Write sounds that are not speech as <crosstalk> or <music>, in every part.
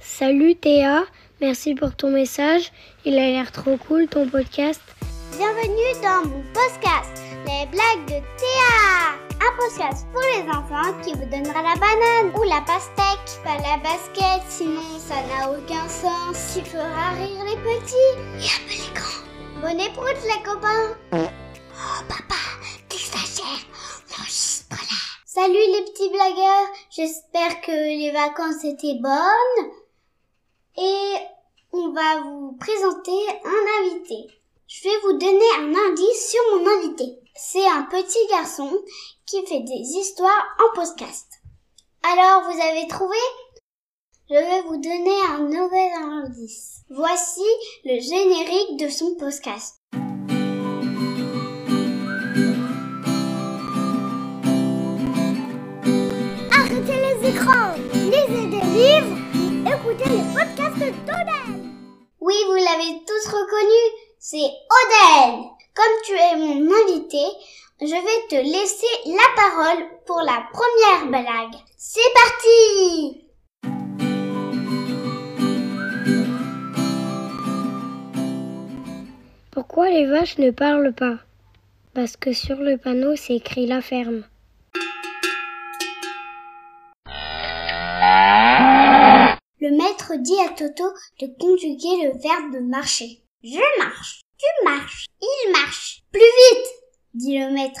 Salut Théa, merci pour ton message. Il a l'air trop cool ton podcast. Bienvenue dans mon podcast, les blagues de Théa. Un podcast pour les enfants qui vous donnera la banane ou la pastèque, pas la basket, sinon ça n'a aucun sens. Qui fera rire les petits et un peu les grands. Bonne éproute les copains. Oh papa, t'exagères. Enregistre-la. Salut les petits blagueurs, j'espère que les vacances étaient bonnes. Et on va vous présenter un invité. Je vais vous donner un indice sur mon invité. C'est un petit garçon qui fait des histoires en podcast. Alors, vous avez trouvé? Je vais vous donner un nouvel indice. Voici le générique de son podcast. Écoutez les podcasts d'Oden. Oui, vous l'avez tous reconnu, c'est Oden. Comme tu es mon invité, je vais te laisser la parole pour la première blague. C'est parti Pourquoi les vaches ne parlent pas? Parce que sur le panneau c'est écrit la ferme. Maître dit à Toto de conjuguer le verbe marcher. Je marche, tu marches, il marche. Plus vite, dit le maître.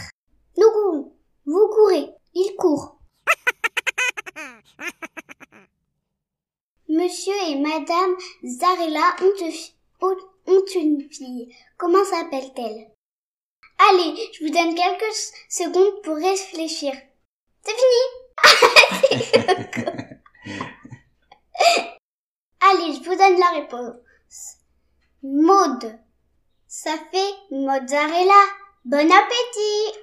Nous courons, vous courez, il court. <laughs> Monsieur et Madame Zarella ont, ont- une fille. Comment s'appelle-t-elle? Allez, je vous donne quelques secondes pour réfléchir. C'est fini <laughs> <laughs> Je vous donne la réponse. Maude. Ça fait mozzarella. Bon appétit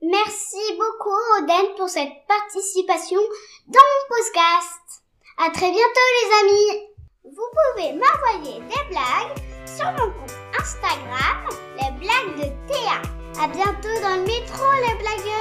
Merci beaucoup Oden pour cette participation dans mon podcast. À très bientôt les amis. Vous pouvez m'envoyer des blagues sur mon compte Instagram, les blagues de Théa. À bientôt dans le métro, les blagueurs.